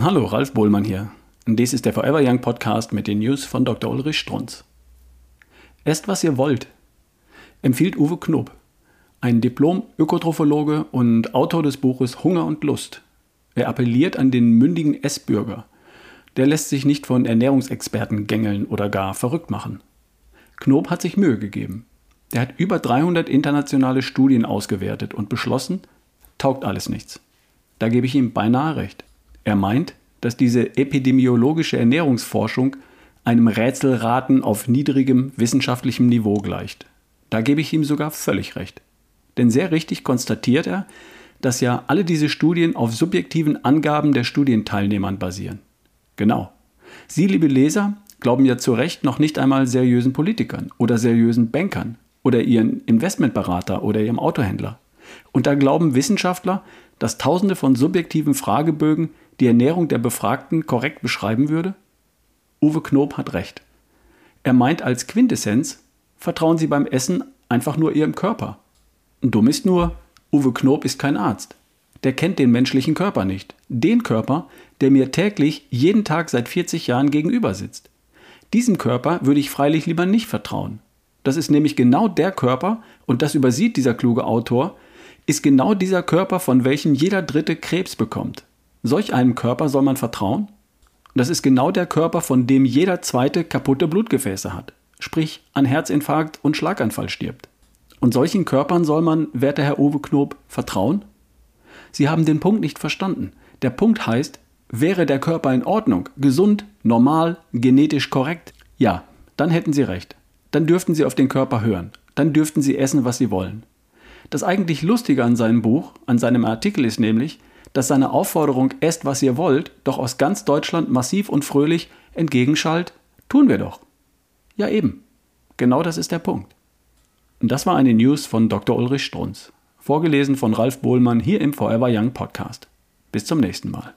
Hallo, Ralf Bohlmann hier. Dies ist der Forever Young Podcast mit den News von Dr. Ulrich Strunz. Esst, was ihr wollt, empfiehlt Uwe Knob, ein Diplom-Ökotrophologe und Autor des Buches Hunger und Lust. Er appelliert an den mündigen Essbürger. Der lässt sich nicht von Ernährungsexperten gängeln oder gar verrückt machen. Knob hat sich Mühe gegeben. Der hat über 300 internationale Studien ausgewertet und beschlossen, taugt alles nichts. Da gebe ich ihm beinahe recht. Er meint, dass diese epidemiologische Ernährungsforschung einem Rätselraten auf niedrigem wissenschaftlichem Niveau gleicht. Da gebe ich ihm sogar völlig recht. Denn sehr richtig konstatiert er, dass ja alle diese Studien auf subjektiven Angaben der Studienteilnehmern basieren. Genau. Sie, liebe Leser, glauben ja zu Recht noch nicht einmal seriösen Politikern oder seriösen Bankern oder ihren Investmentberater oder ihrem Autohändler. Und da glauben Wissenschaftler, dass tausende von subjektiven Fragebögen die Ernährung der Befragten korrekt beschreiben würde? Uwe Knob hat recht. Er meint als Quintessenz, vertrauen Sie beim Essen einfach nur Ihrem Körper. Dumm ist nur, Uwe Knob ist kein Arzt. Der kennt den menschlichen Körper nicht. Den Körper, der mir täglich jeden Tag seit 40 Jahren gegenüber sitzt. Diesem Körper würde ich freilich lieber nicht vertrauen. Das ist nämlich genau der Körper, und das übersieht dieser kluge Autor, ist genau dieser Körper, von welchem jeder Dritte Krebs bekommt. Solch einem Körper soll man vertrauen? Das ist genau der Körper, von dem jeder Zweite kaputte Blutgefäße hat, sprich an Herzinfarkt und Schlaganfall stirbt. Und solchen Körpern soll man, werter Herr Uwe Knob, vertrauen? Sie haben den Punkt nicht verstanden. Der Punkt heißt, wäre der Körper in Ordnung, gesund, normal, genetisch korrekt, ja, dann hätten Sie recht. Dann dürften Sie auf den Körper hören. Dann dürften Sie essen, was Sie wollen. Das eigentlich Lustige an seinem Buch, an seinem Artikel ist nämlich, dass seine Aufforderung esst, was ihr wollt, doch aus ganz Deutschland massiv und fröhlich entgegenschallt, tun wir doch. Ja eben. Genau das ist der Punkt. Und das war eine News von Dr. Ulrich Strunz, vorgelesen von Ralf Bohlmann hier im Forever Young Podcast. Bis zum nächsten Mal.